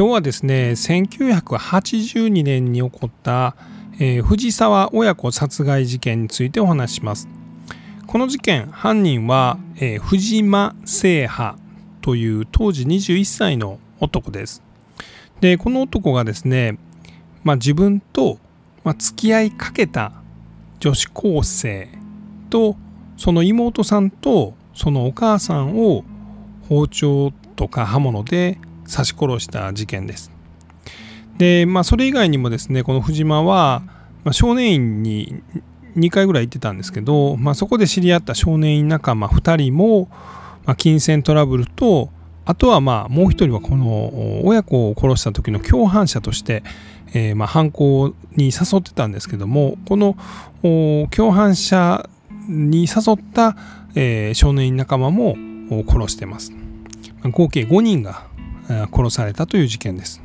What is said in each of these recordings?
今日はですね1982年に起こった、えー、藤沢親子殺害事件についてお話しします。この事件犯人は、えー、藤間聖波という当時21歳の男です。でこの男がですね、まあ、自分と、まあ、付き合いかけた女子高生とその妹さんとそのお母さんを包丁とか刃物で刺し殺した事件です。で、まあ、それ以外にもですね、この藤間は、まあ、少年院に2回ぐらい行ってたんですけど、まあ、そこで知り合った少年院仲間2人も、まあ、金銭トラブルと、あとはまあもう一人はこの親子を殺した時の共犯者として、えー、ま犯行に誘ってたんですけどもこの共犯者に誘った、えー、少年院仲間も殺してます。合計5人が殺されたという事件です。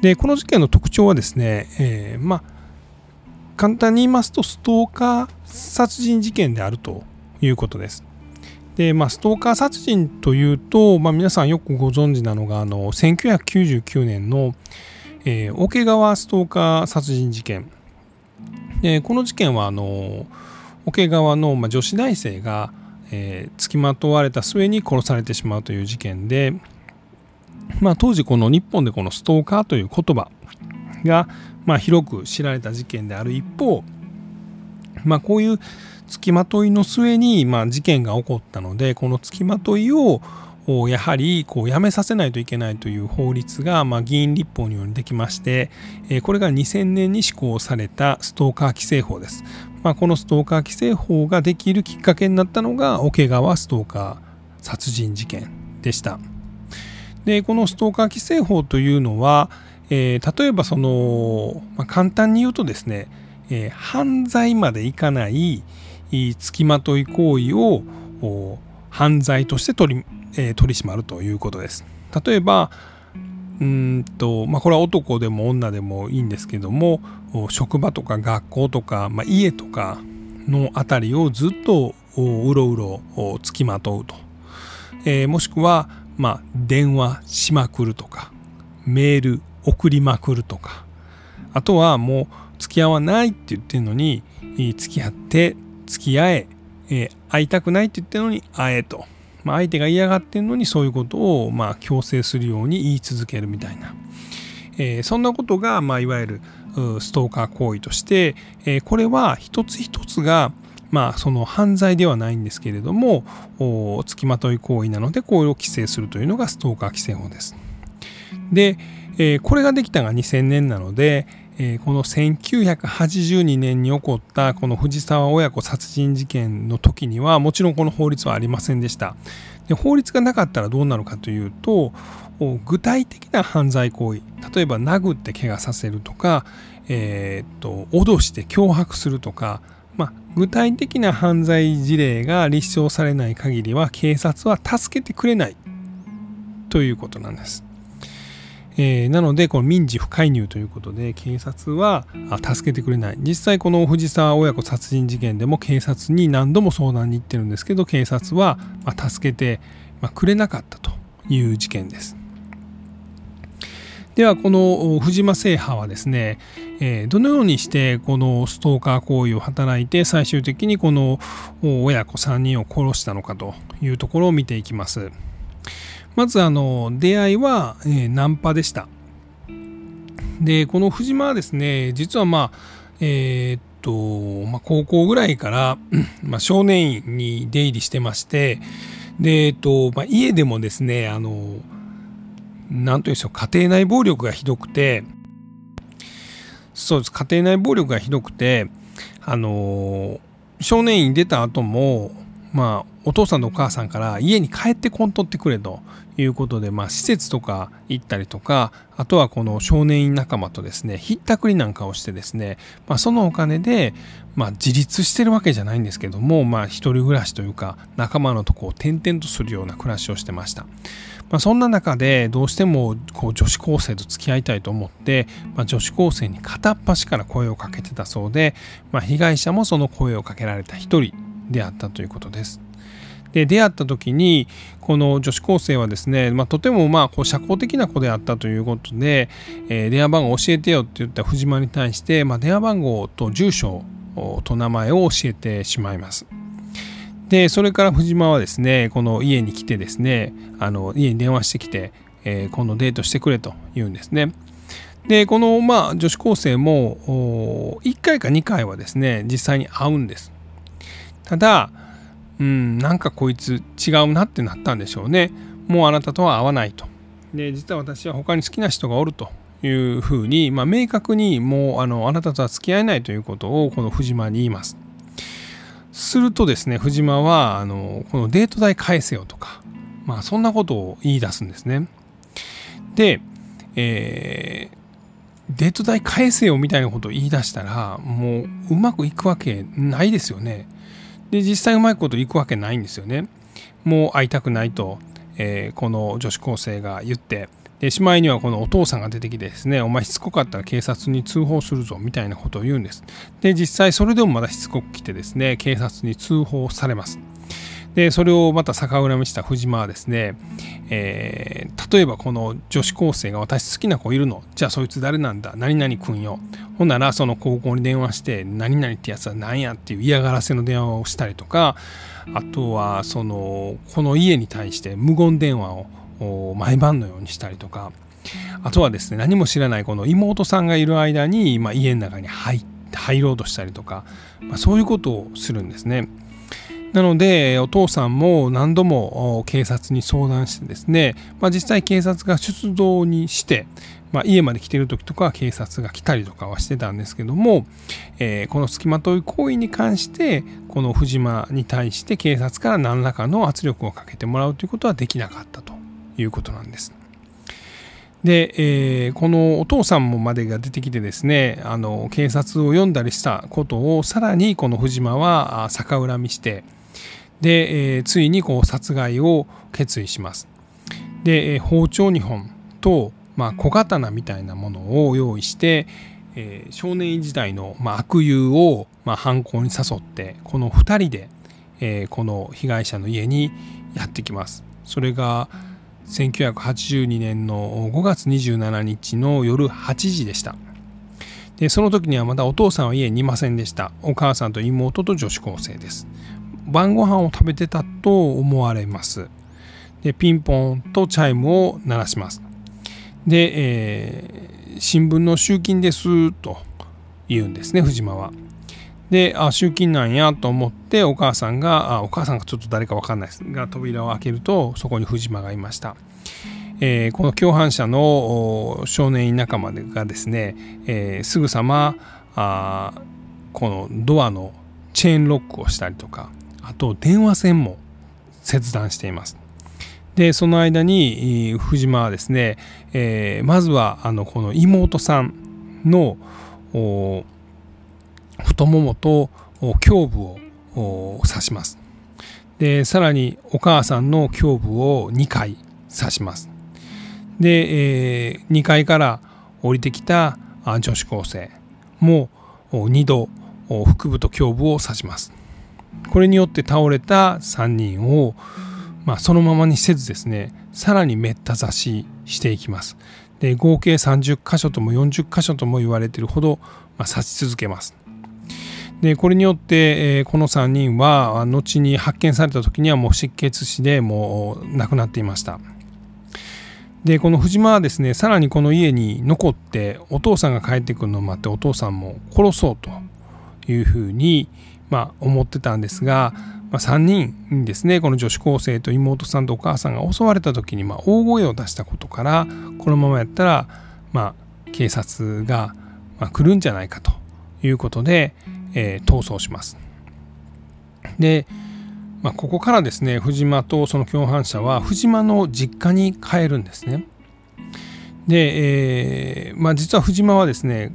で、この事件の特徴はですね、えー、まあ、簡単に言いますと、ストーカー殺人事件であるということです。で、まあ、ストーカー殺人というと、まあ、皆さんよくご存知なのが、あの、1999年の、えー、桶川ストーカー殺人事件。で、この事件は、あの、桶川の、まあ、女子大生が、えー、付きまとわれた末に殺されてしまうという事件で、まあ、当時この日本でこのストーカーという言葉が、まあ、広く知られた事件である一方、まあ、こういう付きまといの末に、まあ、事件が起こったのでこの付きまといをやはりこうやめさせないといけないという法律が、まあ、議員立法によりできまして、これが2000年に施行されたストーカー規制法です。まあ、このストーカー規制法ができるきっかけになったのが桶川ストーカー殺人事件でした。でこのストーカー規制法というのは、えー、例えばその、まあ、簡単に言うとですね、えー、犯罪までいかない付きまとい行為を犯罪として取り,、えー、取り締まるということです。例えばうんと、まあ、これは男でも女でもいいんですけども職場とか学校とか、まあ、家とかの辺りをずっとうろうろつきまとうと、えー、もしくは、まあ、電話しまくるとかメール送りまくるとか。あとはもう付き合わないって言ってるのに付き合って付き合ええー、会いたくないって言ってるのに会えと。まあ、相手が嫌がってるのにそういうことをまあ強制するように言い続けるみたいな、えー、そんなことが、まあ、いわゆるストーカー行為として、えー、これは一つ一つがまあ、その犯罪ではないんですけれども付きまとい行為なのでこれを規制するというのがストーカー規制法です。で、えー、これができたが2000年なので、えー、この1982年に起こったこの藤沢親子殺人事件の時にはもちろんこの法律はありませんでしたで法律がなかったらどうなるかというと具体的な犯罪行為例えば殴って怪我させるとか、えー、っと脅して脅迫するとか、まあ、具体的な犯罪事例が立証されない限りは警察は助けてくれないということなんです。えー、なのでこの民事不介入ということで警察は助けてくれない実際この藤沢親子殺人事件でも警察に何度も相談に行ってるんですけど警察は助けてくれなかったという事件ですではこの藤間制覇はですね、え、どのようにしてこのストーカー行為を働いて最終的にこの親子3人を殺したのかというところを見ていきます。まずあの出会いは、え、ナンパでした。でこの藤間はですね実はまあえー、っと、まあ、高校ぐらいから、まあ、少年院に出入りしてましてで、えっとまあ、家でもですねあのなんというんでしょう家庭内暴力がひどくてそうです家庭内暴力がひどくてあの少年院出た後もまあお父さんとお母さんから家に帰ってこんとってくれということで、まあ、施設とか行ったりとかあとはこの少年院仲間とですねひったくりなんかをしてですね、まあ、そのお金で、まあ、自立してるわけじゃないんですけども、まあ、一人暮らしというか仲間のとこを転々とするような暮らしをしてました。まあ、そんな中でどうしてもこう女子高生と付き合いたいと思って、まあ、女子高生に片っ端から声をかけてたそうで、まあ、被害者もその声をかけられた一人であったということです。で出会った時にこの女子高生はですね、まあ、とてもまあこう社交的な子であったということで、えー、電話番号教えてよって言った藤間に対して、まあ、電話番号と住所と名前を教えてしまいます。でそれから藤間はですねこの家に来てですねあの家に電話してきて、えー、今度デートしてくれと言うんですね。でこのまあ女子高生も1回か2回はですね実際に会うんです。ただうんなんかこいつ違うなってなったんでしょうね。もうあなたとは会わないと。で実は私は他に好きな人がおるというふうに、まあ、明確にもうあのあなたとは付き合えないということをこの藤間に言います。するとですね藤間はあのこのデート代返せよとか、まあ、そんなことを言い出すんですね。で、えー、デート代返せよみたいなことを言い出したらもううまくいくわけないですよね。で実際うまいこといくわけないんですよね。もう会いたくないと、えー、この女子高生が言ってでしまいにはこのお父さんが出てきてですねお前しつこかったら警察に通報するぞみたいなことを言うんです。で実際それでもまだしつこく来てですね警察に通報されます。でそれをまた逆恨みした藤間はですね、えー、例えばこの女子高生が私好きな子いるのじゃあそいつ誰なんだ？何々くんよほんならその高校に電話して何々ってやつは何やっていう嫌がらせの電話をしたりとかあとはそのこの家に対して無言電話を毎晩のようにしたりとか。あとはですね何も知らないこの妹さんがいる間に、まあ、家の中に入入ろうとしたりとか、まあ、そういうことをするんですね。なのでお父さんも何度も警察に相談してですね、まあ、実際警察が出動にして、まあ、家まで来てる時とかは警察が来たりとかはしてたんですけども、えー、この付きまという行為に関してこの藤間に対して警察から何らかの圧力をかけてもらうということはできなかったと。いうことなんです。で、えー、このお父さんもまでが出てきてですねあの警察を呼んだりしたことをさらにこの藤間は逆恨みしてで、えー、ついにこう殺害を決意します。で、包丁2本と、まあ、小刀みたいなものを用意して、えー、少年時代の、まあ、悪友を、まあ、犯行に誘ってこの2人で、えー、この被害者の家にやってきます。それが1982年の5月27日の夜8時でした。でその時にはまだお父さんは家にいませんでした。お母さんと妹と女子高生です。晩ご飯を食べてたと思われます。でピンポンとチャイムを鳴らします。で、えー、新聞の集金ですと言うんですね藤間は。であ集金なんやと思ってお母さんがあお母さんがちょっと誰か分かんないですが扉を開けるとそこに藤間がいました。えー、この共犯者の少年院仲間がですね、えー、すぐさまあこのドアのチェーンロックをしたりとかあと電話線も切断しています。でその間に藤間はですね、えー、まずはあのこの妹さんのお太ももと胸部を刺します。でさらにお母さんの胸部を2回刺します。で、えー、2階から降りてきた女子高生も2度腹部と胸部を刺します。これによって倒れた3人を、まあ、そのままにせずですねさらにめった刺ししていきますで合計30箇所とも40箇所とも言われているほど、まあ、刺し続けますでこれによって、え、この3人は後に発見された時にはもう失血死でもう亡くなっていました。でこの藤間はですねさらにこの家に残ってお父さんが帰ってくるのを待ってお父さんも殺そうというふうに、まあ、思ってたんですが、まあ、3人にですねこの女子高生と妹さんとお母さんが襲われた時に、まあ、大声を出したことからこのままやったら、まあ、警察が、ま、来るんじゃないかということで、えー、逃走します。で、まあ、ここからですね藤間とその共犯者は藤間の実家に帰るんですね。で、えーまあ、実は藤間はですね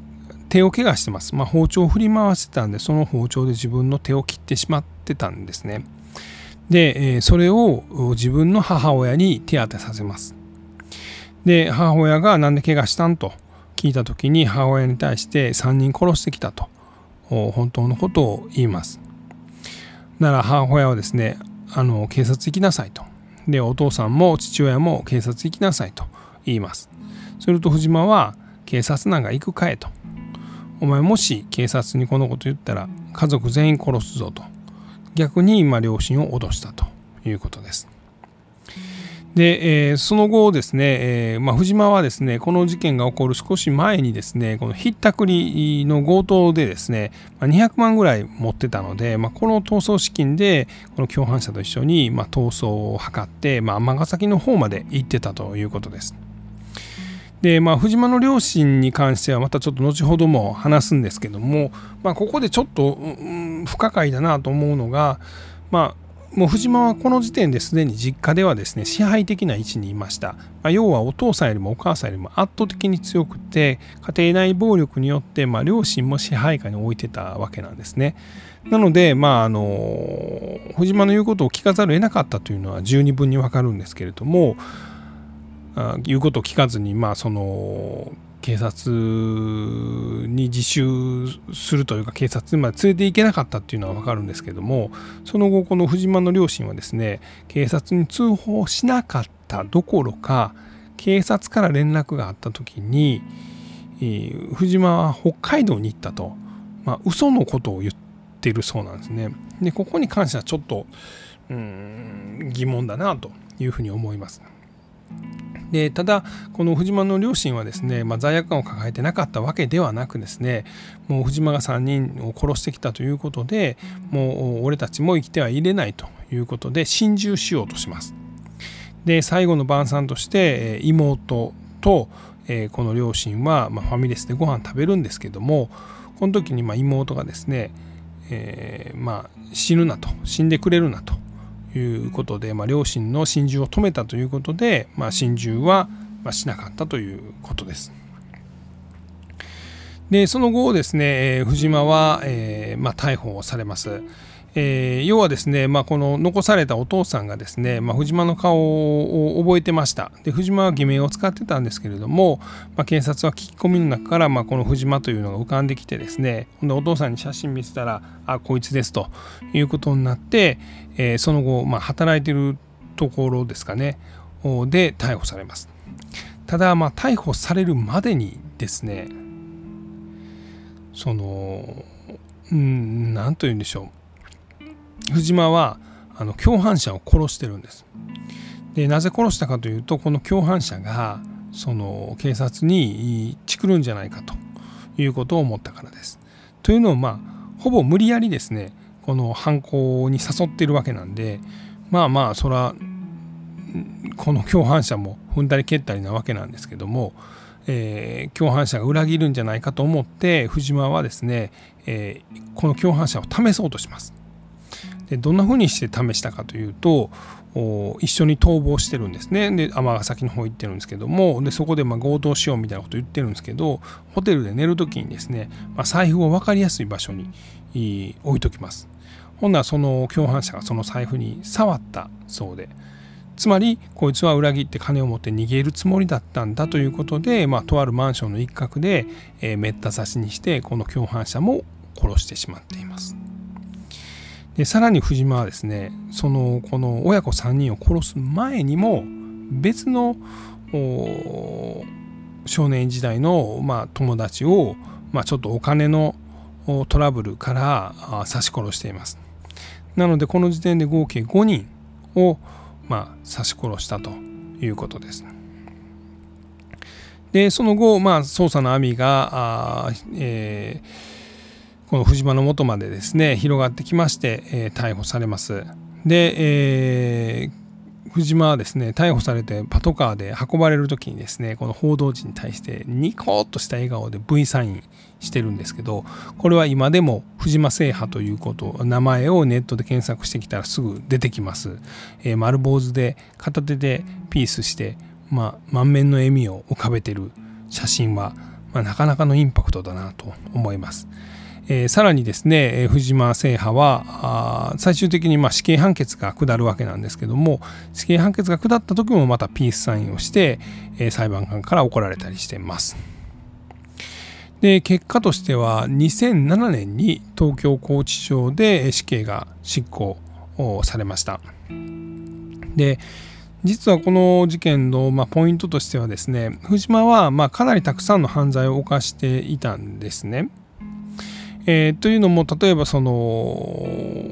手を怪我してます。まあ、包丁を振り回してたんで、その包丁で自分の手を切ってしまってたんですね。で、それを自分の母親に手当てさせます。で、母親が何で怪我したんと聞いた時に母親に対して3人殺してきたと本当のことを言います。なら母親はですね、あの警察行きなさいと。でお父さんも父親も警察行きなさいと言います。すると藤間は警察なんか行くかえと。お前もし警察にこのこと言ったら家族全員殺すぞと。逆に今両親を脅したということです。で、えー、その後ですね、えーまあ、藤間はですね、この事件が起こる少し前にですね、このひったくりの強盗でですね、まあ、200万ぐらい持ってたので、まあ、この逃走資金で、この共犯者と一緒に、まあ、逃走を図って、まあ、尼崎の方まで行ってたということです。で、まあ、藤間の両親に関してはまたちょっと後ほども話すんですけども、まあ、ここでちょっと、うん、不可解だなと思うのが、まあ、もう藤間はこの時点ですでに実家ではですね支配的な位置にいました、まあ、要はお父さんよりもお母さんよりも圧倒的に強くて家庭内暴力によって、まあ、両親も支配下に置いてたわけなんですね。なので、まあ、あの藤間の言うことを聞かざるを得なかったというのは十二分にわかるんですけれども言うことを聞かずに、まあ、その警察に自首するというか警察まで連れて行けなかったっていうのは分かるんですけどもその後この藤間の両親はですね警察に通報しなかったどころか警察から連絡があった時にえ、藤間は北海道に行ったと、まあ、嘘のことを言ってるそうなんですね。でここに関してはちょっとうん疑問だなというふうに思います。でただこの藤間の両親はですね、まあ、罪悪感を抱えてなかったわけではなくですねもう藤間が3人を殺してきたということでもう俺たちも生きてはいれないということで心中しようとします。で最後の晩餐として妹とこの両親はファミレスでご飯食べるんですけどもこの時に妹がですね、えー、まあ死ぬなと死んでくれるなということで、まあ、両親の心中を止めたということで、まあ、心中はしなかったということです。でその後ですね藤間は、えーまあ、逮捕されます。えー、要はですね、まあ、この残されたお父さんがですね、まあ、藤間の顔を覚えてました。で藤間は偽名を使ってたんですけれども、まあ、警察は聞き込みの中から、まあ、この藤間というのが浮かんできてですねほんでお父さんに写真見せたらあこいつですということになって、えー、その後、まあ、働いてるところですかね。で逮捕されます。ただ、まあ、逮捕されるまでにですねそのうん何と言うんでしょう。藤間はあの共犯者を殺してるんです。でなぜ殺したかというとこの共犯者がその警察にチクるんじゃないかということを思ったからです。というのをまあほぼ無理やりですねこの犯行に誘ってるわけなんでまあまあそらこの共犯者も踏んだり蹴ったりなわけなんですけども、えー、共犯者が裏切るんじゃないかと思って藤間はですね、えー、この共犯者を試そうとします。でどんなふうにして試したかというと一緒に逃亡してるんですねで尼崎の方行ってるんですけどもでそこでま強盗しようみたいなこと言ってるんですけどホテルで寝る時にですね、まあ、財布を分かりやすい場所に置いときますほんならその共犯者がその財布に触ったそうでつまりこいつは裏切って金を持って逃げるつもりだったんだということで、まあ、とあるマンションの一角で、えー、めった刺しにしてこの共犯者も殺してしまっています。でさらに藤間はですねそのこの親子3人を殺す前にも別の少年時代の、まあ、友達を、まあ、ちょっとお金のトラブルから刺し殺しています。なのでこの時点で合計5人を、まあ、刺し殺したということです。でその後、まあ、捜査の網があ、えーこの藤間の元までですね広がってきまして、えー、逮捕されます。で、えー、藤間はですね逮捕されてパトカーで運ばれる時にですねこの報道陣に対してニコッとした笑顔で V サインしてるんですけどこれは今でも藤間制覇ということ名前をネットで検索してきたらすぐ出てきます、えー、丸坊主で片手でピースして、まあ、満面の笑みを浮かべてる写真は、まあ、なかなかのインパクトだなと思います。えー、さらにですねえ藤間制覇は最終的にまあ死刑判決が下るわけなんですけども死刑判決が下った時もまたピースサインをして、えー、裁判官から怒られたりしてます。で結果としては2007年に東京拘置所で死刑が執行されました。で実はこの事件の、ま、ポイントとしてはですね藤間は、ま、かなりたくさんの犯罪を犯していたんですね。えー、というのも例えばその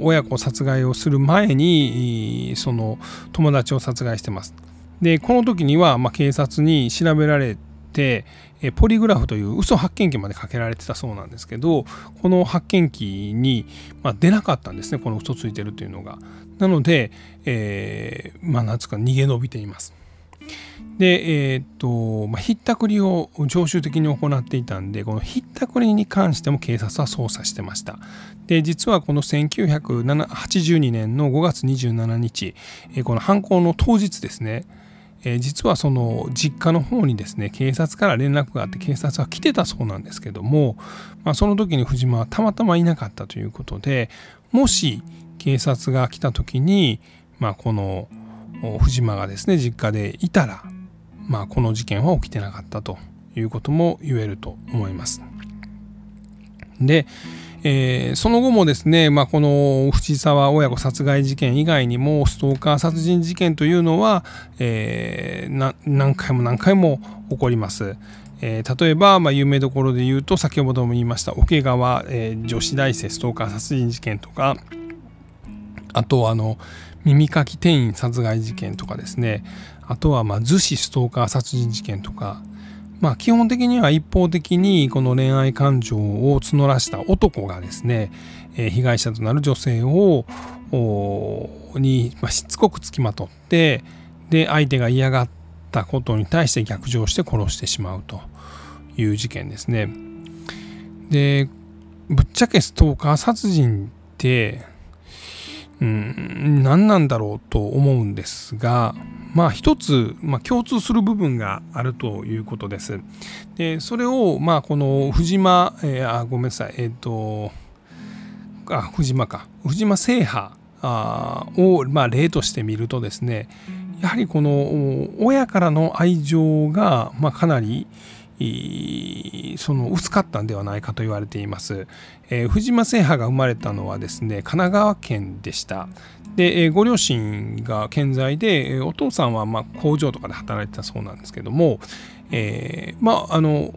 親子殺害をする前にその友達を殺害してます。でこの時には、まあ、警察に調べられてポリグラフという嘘発見器までかけられてたそうなんですけどこの発見器に、ま出なかったんですねこの嘘ついてるというのが。なので、えー、まあ何つうか逃げ延びています。で、えー、っと、まあ、ひったくりを常習的に行っていたんで、このひったくりに関しても警察は捜査してました。で、実はこの1982年の5月27日、この犯行の当日ですね、え、実はその実家の方にですね、警察から連絡があって、警察は来てたそうなんですけども、まあ、その時に藤間はたまたまいなかったということで、もし警察が来た時に、まあ、この藤間がですね、実家でいたら、まあ、この事件は起きてなかったということも言えると思います。で、えー、その後もですね、まあ、この藤沢親子殺害事件以外にもストーカー殺人事件というのは、えー、何回も何回も起こります。えー、例えば、まあ、有名どころで言うと先ほども言いました桶川、え、女子大生ストーカー殺人事件とかあとはあの耳かき店員殺害事件とかですねあとはまあ逗子ストーカー殺人事件とかまあ基本的には一方的にこの恋愛感情を募らした男がですねえ被害者となる女性をにましつこくつきまとってで相手が嫌がったことに対して逆上して殺してしまうという事件ですね。でぶっちゃけストーカー殺人ってうん何なんだろうと思うんですがまあ一つ、まあ、共通する部分があるということです。でそれをまあこの藤間、えー、あごめんなさいえっ、ー、とあ藤間か藤間制覇あをまあ例としてみるとですねやはりこの親からの愛情がまあかなりその薄かったんではないかと言われています。えー、藤間制覇が生まれたのはですね神奈川県でした。で、えー、ご両親が健在でお父さんはま工場とかで働いてたそうなんですけども、えー、まああの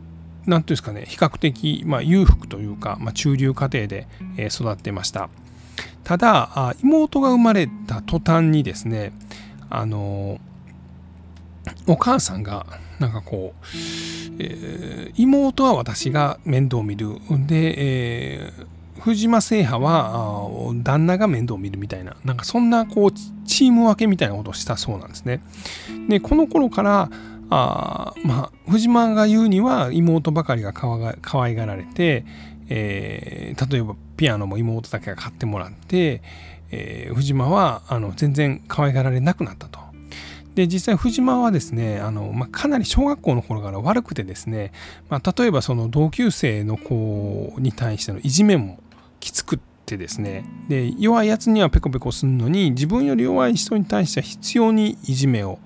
何ていうんですかね比較的、まあ、裕福というか、まあ、中流家庭で育ってました。ただ妹が生まれた途端にですねあのお母さんがなんかこう、えー、妹は私が面倒を見るで、えー、藤間制覇は旦那が面倒を見るみたいななんかそんなこうチーム分けみたいなことをしたそうなんですね。でこの頃からあまあ藤間が言うには妹ばかりがかわが可愛がられて、えー、例えばピアノも妹だけが買ってもらって、えー、藤間はあの全然可愛がられなくなったと。で実際藤間はですねあの、まあ、かなり小学校の頃から悪くてですね、まあ、例えばその同級生の子に対してのいじめもきつくってですねで弱いやつにはペコペコするのに自分より弱い人に対しては必要にいじめを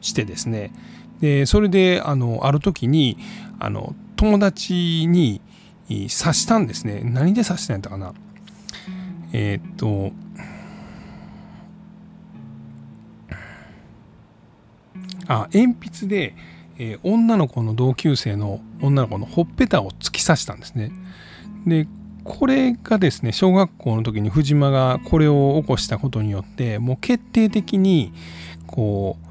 してですねでそれであのある時にあの友達に刺したんですね。何で刺したんやったかな。えー、っとあ鉛筆で、えー、女の子の同級生の女の子のほっぺたを突き刺したんですね。でこれがですね小学校の時に藤間がこれを起こしたことによってもう決定的にこう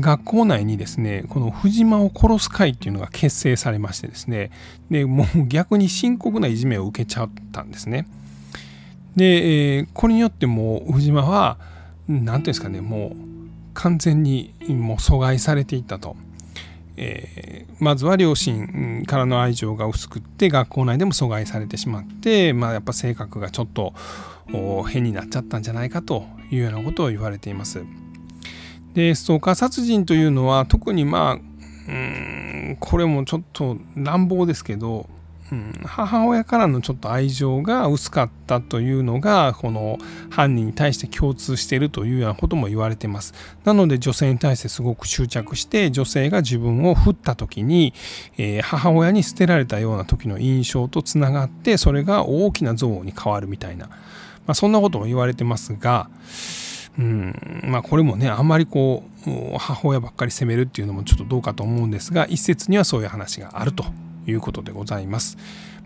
学校内にですねこの藤間を殺す会っていうのが結成されましてですねでもう逆に深刻ないじめを受けちゃったんですね。で、えー、これによってもう藤間は何ていうんですかねもう完全にもう阻害されていたと。えー、まずは両親からの愛情が薄くって学校内でも阻害されてしまって、まあ、やっぱ性格がちょっと変になっちゃったんじゃないかというようなことを言われています。でストーカー殺人というのは特にまあうんこれもちょっと乱暴ですけどうん、母親からのちょっと愛情が薄かったというのがこの犯人に対して共通しているというようなことも言われてます。なので女性に対してすごく執着して女性が自分を振った時に、えー、母親に捨てられたような時の印象とつながってそれが大きな憎悪に変わるみたいな。まあ、そんなことも言われてますが、うん。まあ、これもねあんまりこう母親ばっかり責めるっていうのもちょっとどうかと思うんですが一説にはそういう話があると。いうことでございます。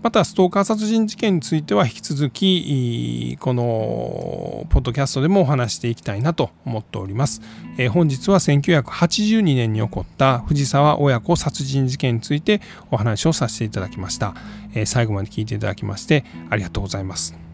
またストーカー殺人事件については引き続きこのポッドキャストでもお話していきたいなと思っております。えー、本日は1982年に起こった藤沢親子殺人事件についてお話をさせていただきました。えー、最後まで聞いていただきましてありがとうございます。